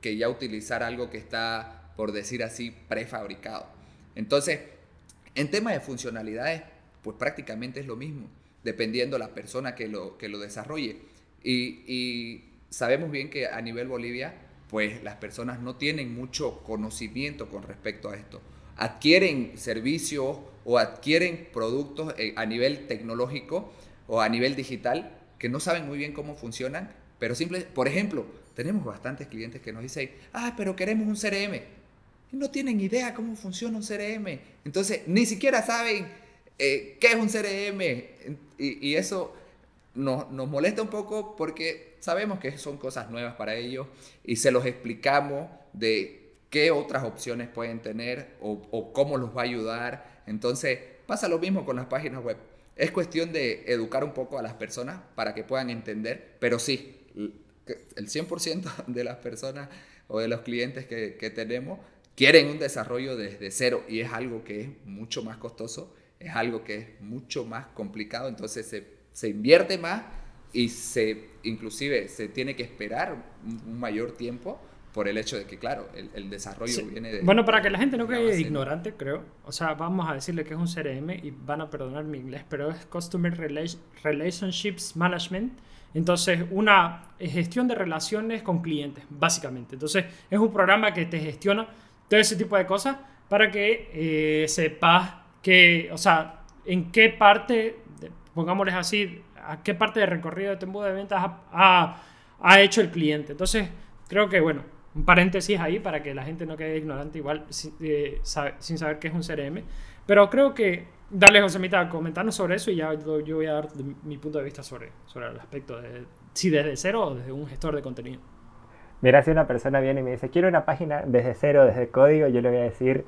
que, ya utilizar algo que está, por decir así, prefabricado. Entonces, en temas de funcionalidades, pues prácticamente es lo mismo, dependiendo la persona que lo, que lo desarrolle. Y, sabemos bien que a nivel Bolivia, pues las personas no tienen mucho conocimiento con respecto a esto. Adquieren servicios o adquieren productos eh, a nivel tecnológico o a nivel digital que no saben muy bien cómo funcionan, pero simple, por ejemplo, tenemos bastantes clientes que nos dicen, ah, pero queremos un CRM. Y no tienen idea cómo funciona un CRM. Entonces, ni siquiera saben eh, qué es un CRM. Y, eso nos, nos molesta un poco porque sabemos que son cosas nuevas para ellos y se los explicamos de qué otras opciones pueden tener o, o cómo los va a ayudar. Entonces, pasa lo mismo con las páginas web. Es cuestión de educar un poco a las personas para que puedan entender, pero sí, el 100% *laughs* de las personas o de los clientes que, tenemos quieren un desarrollo desde cero y es algo que es mucho más costoso, es algo que es mucho más complicado, entonces se, se invierte más y se inclusive se tiene que esperar un, mayor tiempo por el hecho de que, claro, el, el desarrollo viene de... Bueno, para que la gente no quede ignorante, creo, o sea, vamos a decirle que es un CRM y van a perdonar mi inglés, pero es Customer Relationships Management entonces, una gestión de relaciones con clientes, básicamente. Entonces, es un programa que te gestiona todo ese tipo de cosas para que eh, sepas que, o sea, en qué parte, pongámosles así, a qué parte de recorrido de tu embudo de ventas ha, ha, hecho el cliente. Entonces, creo que, bueno, un paréntesis ahí para que la gente no quede ignorante igual eh, sin saber qué es un CRM. Pero creo que Dale, José Mita, comentarnos sobre eso y ya yo, voy a dar mi punto de vista sobre, sobre el aspecto de si desde cero o desde un gestor de contenido. Mira, si una persona viene y me dice, quiero una página desde cero, desde código, yo le voy a decir,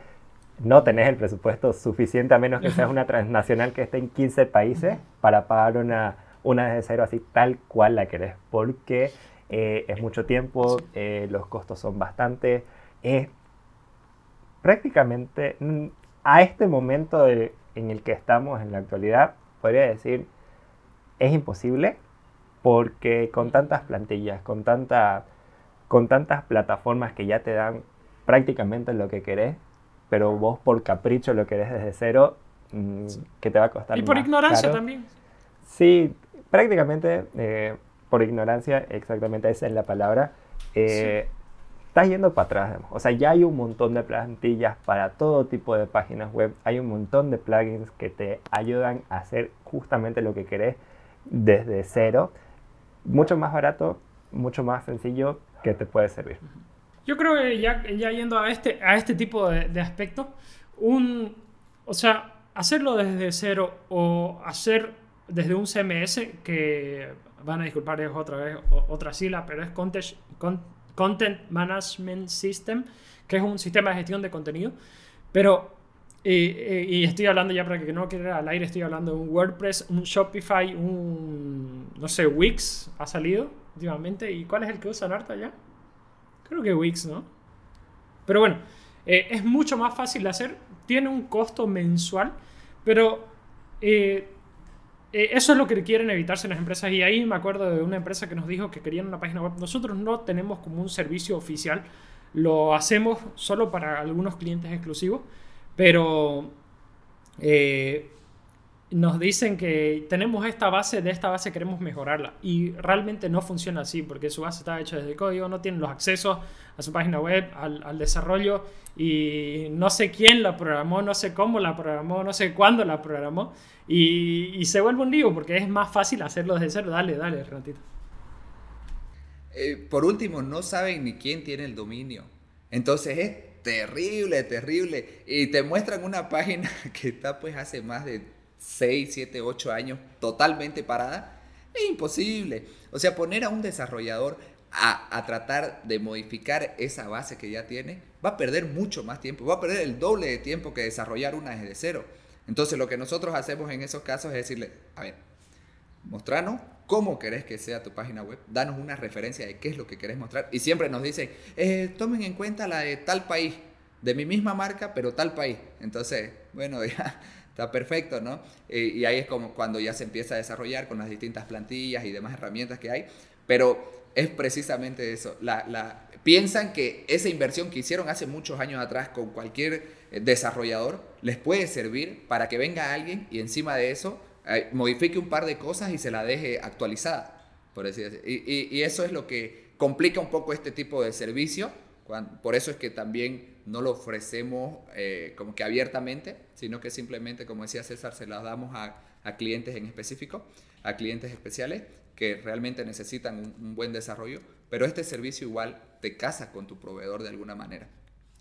no tenés el presupuesto suficiente, a menos que *laughs* seas una transnacional que esté en 15 países, para pagar una, una desde cero así tal cual la querés, porque eh, es mucho tiempo, eh, los costos son bastante. Eh, prácticamente mm, a este momento de, en el que estamos en la actualidad, podría decir, es imposible porque con tantas plantillas, con, tanta, con tantas plataformas que ya te dan prácticamente lo que querés, pero vos por capricho lo querés desde cero, mm, que te va a costar. Y por ignorancia también. Sí, prácticamente eh, por ignorancia, exactamente esa es la palabra. Eh, estás yendo para atrás. O sea, ya hay un montón de plantillas para todo tipo de páginas web. Hay un montón de plugins que te ayudan a hacer justamente lo que querés desde cero. Mucho más barato, mucho más sencillo que te puede servir. Yo creo que ya, ya yendo a este, a este tipo de, de aspectos, un, o sea, hacerlo desde cero o hacer desde un CMS, que van a disculpar es otra vez otra sigla, pero es Context, Content Management System, que es un sistema de gestión de contenido. Pero, y estoy hablando ya para que no quede al aire, estoy hablando de un WordPress, un Shopify, un, no sé, Wix ha salido últimamente. ¿Y cuál es el que usan harta ya? Creo que Wix, ¿no? Pero bueno, eh, es mucho más fácil de hacer, tiene un costo mensual, pero eh, eso es lo que quieren evitarse las empresas. Y ahí me acuerdo de una empresa que nos dijo que querían una página web. Nosotros no tenemos como un servicio oficial. Lo hacemos solo para algunos clientes exclusivos. Pero eh, nos dicen que tenemos esta base, de esta base queremos mejorarla. Y realmente no funciona así, porque su base está hecha desde código, no tienen los accesos a su página web, al, desarrollo, y no sé quién la programó, no sé cómo la programó, no sé cuándo la programó, y, se vuelve un lío, porque es más fácil hacerlo desde cero. Dale, dale, ratito. Eh, por último, no saben ni quién tiene el dominio. Entonces es terrible, terrible. Y te muestran una página *laughs* que está pues hace más de 6, 7, 8 años totalmente parada, es imposible. O sea, poner a un desarrollador a, tratar de modificar esa base que ya tiene, va a perder mucho más tiempo, va a perder el doble de tiempo que desarrollar una desde cero. Entonces lo que nosotros hacemos en esos casos es decirle, a ver, mostranos cómo querés que sea tu página web, danos una referencia de qué es lo que querés mostrar. Y siempre nos dicen, eh, tomen en cuenta la de tal país, de mi misma marca, pero tal país. Entonces, bueno, *laughs* ya Está perfecto, ¿no? Eh, y ahí es como cuando ya se empieza a desarrollar con las distintas plantillas y demás herramientas que hay, pero es precisamente eso. La, piensan que esa inversión que hicieron hace muchos años atrás con cualquier eh, desarrollador les puede servir para que venga alguien y encima de eso eh, modifique un par de cosas y se la deje actualizada, por así decirlo. Y, y, eso es lo que complica un poco este tipo de servicio. por eso es que también no lo ofrecemos eh, como que abiertamente, sino que simplemente, como decía César, se las damos a, clientes en específico, a clientes especiales que realmente necesitan un, buen desarrollo, pero este servicio igual te casa con tu proveedor de alguna manera.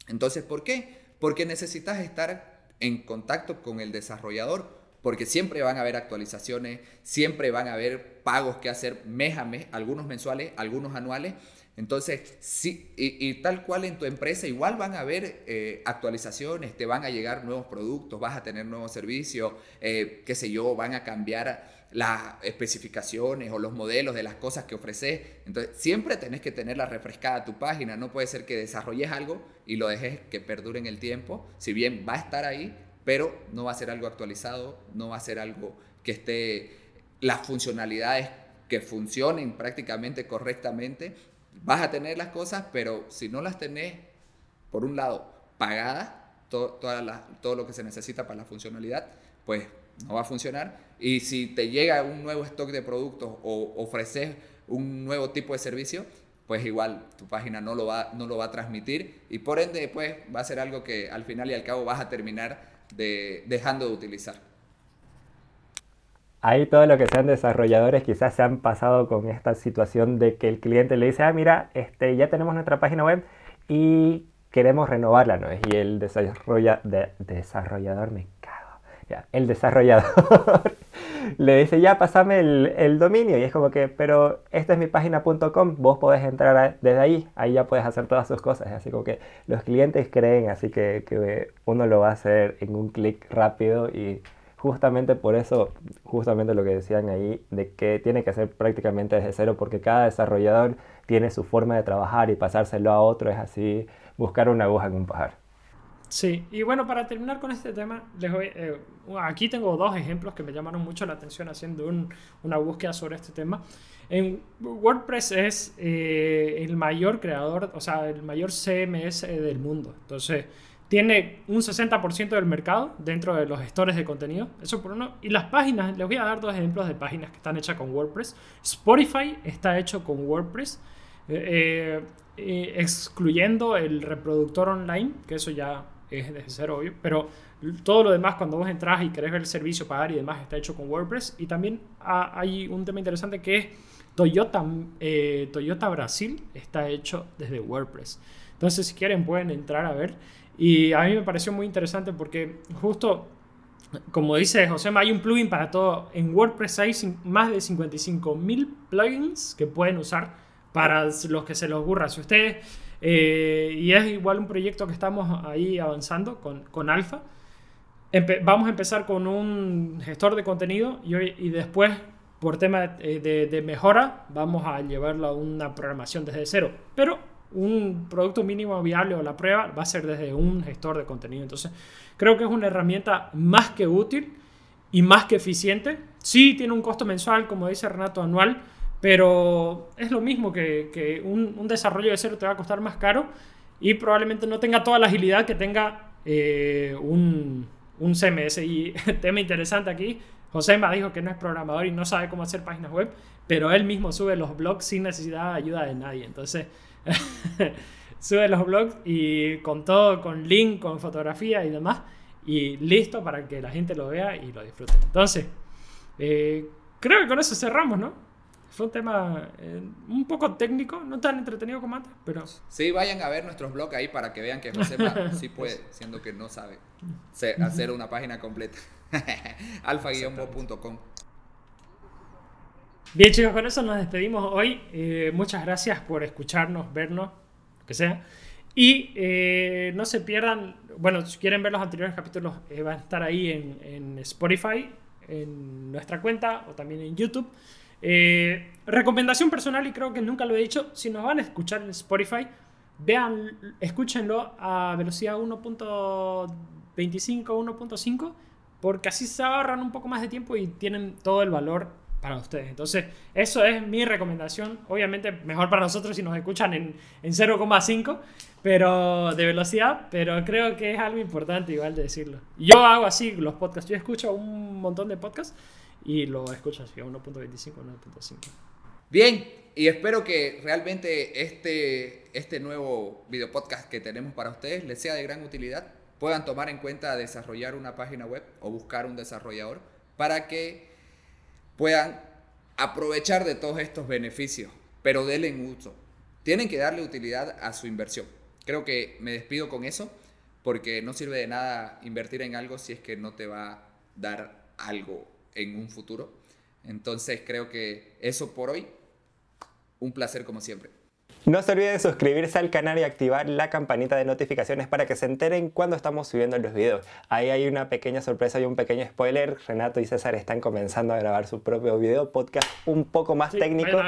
Entonces, ¿por qué? Porque necesitas estar en contacto con el desarrollador, porque siempre van a haber actualizaciones, siempre van a haber pagos que hacer mes a mes, algunos mensuales, algunos anuales, entonces, sí, y, tal cual en tu empresa, igual van a haber eh, actualizaciones, te van a llegar nuevos productos, vas a tener nuevos servicios, eh, qué sé yo, van a cambiar las especificaciones o los modelos de las cosas que ofreces. Entonces, siempre tenés que tenerla refrescada tu página. No puede ser que desarrolles algo y lo dejes que perdure en el tiempo. Si bien va a estar ahí, pero no va a ser algo actualizado, no va a ser algo que esté las funcionalidades que funcionen prácticamente correctamente vas a tener las cosas, pero si no las tenés, por un lado, pagadas, todo, todo lo que se necesita para la funcionalidad, pues no va a funcionar. Y si te llega un nuevo stock de productos o ofreces un nuevo tipo de servicio, pues igual tu página no lo va, no lo va a transmitir y por ende pues va a ser algo que al final y al cabo vas a terminar de, dejando de utilizar. Ahí todo lo que sean desarrolladores quizás se han pasado con esta situación de que el cliente le dice, ah, mira, este, ya tenemos nuestra página web y queremos renovarla, ¿no? Y el desarrolla, desarrollador, me cago, ya, el desarrollador *laughs* le dice, ya, pasame el, dominio. Y es como que, pero esta es mi página.com, vos podés entrar desde ahí, ahí ya puedes hacer todas sus cosas. Así como que los clientes creen, así que, que uno lo va a hacer en un clic rápido y justamente por eso, justamente lo que decían ahí, de que tiene que ser prácticamente desde cero, porque cada desarrollador tiene su forma de trabajar y pasárselo a otro es así, buscar una aguja en un pajar. Sí, y bueno, para terminar con este tema, les voy, eh, aquí tengo dos ejemplos que me llamaron mucho la atención haciendo una búsqueda sobre este tema. En WordPress es eh, el mayor creador, o sea, el mayor CMS del mundo. Entonces, tiene un 60% del mercado dentro de los gestores de contenido. Eso por uno. Y las páginas, les voy a dar dos ejemplos de páginas que están hechas con WordPress. Spotify está hecho con WordPress, eh, eh, excluyendo el reproductor online, que eso ya es desde cero obvio, pero todo lo demás cuando vos entras y querés ver el servicio, pagar y demás, está hecho con WordPress. Y también hay un tema interesante que es Toyota, eh, Toyota Brasil está hecho desde WordPress. Entonces, si quieren, pueden entrar a ver. Y a mí me pareció muy interesante porque justo, como dice José, hay un plugin para todo. En WordPress hay más de 55.000 plugins que pueden usar para los que se les ocurra. Si ustedes, eh, y es igual un proyecto que estamos ahí avanzando con, con Alfa. vamos a empezar con un gestor de contenido y, y después, por tema de, de, mejora, vamos a llevarlo a una programación desde cero. Pero un producto mínimo viable o la prueba va a ser desde un gestor de contenido. Entonces, creo que es una herramienta más que útil y más que eficiente. Sí, tiene un costo mensual, como dice Renato, anual, pero es lo mismo que, un, desarrollo de cero te va a costar más caro y probablemente no tenga toda la agilidad que tenga eh, un, un CMS. Y *laughs* tema interesante aquí, Josema dijo que no es programador y no sabe cómo hacer páginas web, pero él mismo sube los blogs sin necesidad de ayuda de nadie. Entonces, *laughs* sube los blogs y con todo, con link, con fotografía y demás, y listo para que la gente lo vea y lo disfrute. Entonces, eh, creo que con eso cerramos, ¿no? Fue un tema eh, un poco técnico, no tan entretenido como antes, pero... Sí, vayan a ver nuestros blogs ahí para que vean que José *laughs* sí puede, siendo que no sabe hacer una página completa. *laughs* alfa-bo.com Bien chicos, con eso nos despedimos hoy. Eh, muchas gracias por escucharnos, vernos, lo que sea. Y eh, no se pierdan, bueno, si quieren ver los anteriores capítulos, van a estar ahí en, en Spotify, en nuestra cuenta o también en YouTube. Eh, recomendación personal, y creo que nunca lo he dicho, si nos van a escuchar en Spotify, vean, escúchenlo a velocidad 1.25, 1.5, porque así se ahorran un poco más de tiempo y tienen todo el valor para ustedes. Entonces, eso es mi recomendación. Obviamente, mejor para nosotros si nos escuchan en, en 0,5 pero de velocidad, pero creo que es algo importante igual de decirlo. Yo hago así los podcasts, yo escucho un montón de podcasts y lo escuchas a 1.25, 9.5. Bien, y espero que realmente este, este nuevo video podcast que tenemos para ustedes les sea de gran utilidad. Puedan tomar en cuenta desarrollar una página web o buscar un desarrollador para que puedan aprovechar de todos estos beneficios, pero denle uso. Tienen que darle utilidad a su inversión. Creo que me despido con eso, porque no sirve de nada invertir en algo si es que no te va a dar algo en un futuro. Entonces creo que eso por hoy, un placer como siempre. No se olviden de suscribirse al canal y activar la campanita de notificaciones para que se enteren cuando estamos subiendo los videos. Ahí hay una pequeña sorpresa y un pequeño spoiler. Renato y César están comenzando a grabar su propio video podcast un poco más técnico.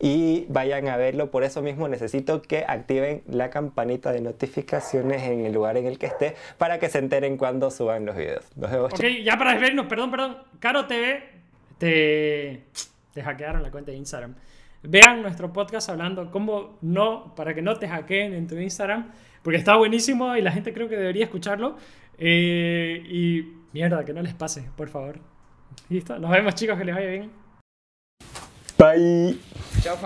Y vayan a verlo, por eso mismo necesito que activen la campanita de notificaciones en el lugar en el que esté para que se enteren cuando suban los videos. Nos vemos. Ok, ya para despedirnos, perdón, perdón. Caro TV, te, te hackearon la cuenta de Instagram. Vean nuestro podcast hablando cómo no, para que no te hackeen en tu Instagram, porque está buenísimo y la gente creo que debería escucharlo. Eh, y mierda, que no les pase, por favor. Listo, nos vemos chicos, que les vaya bien. Bye. Chao,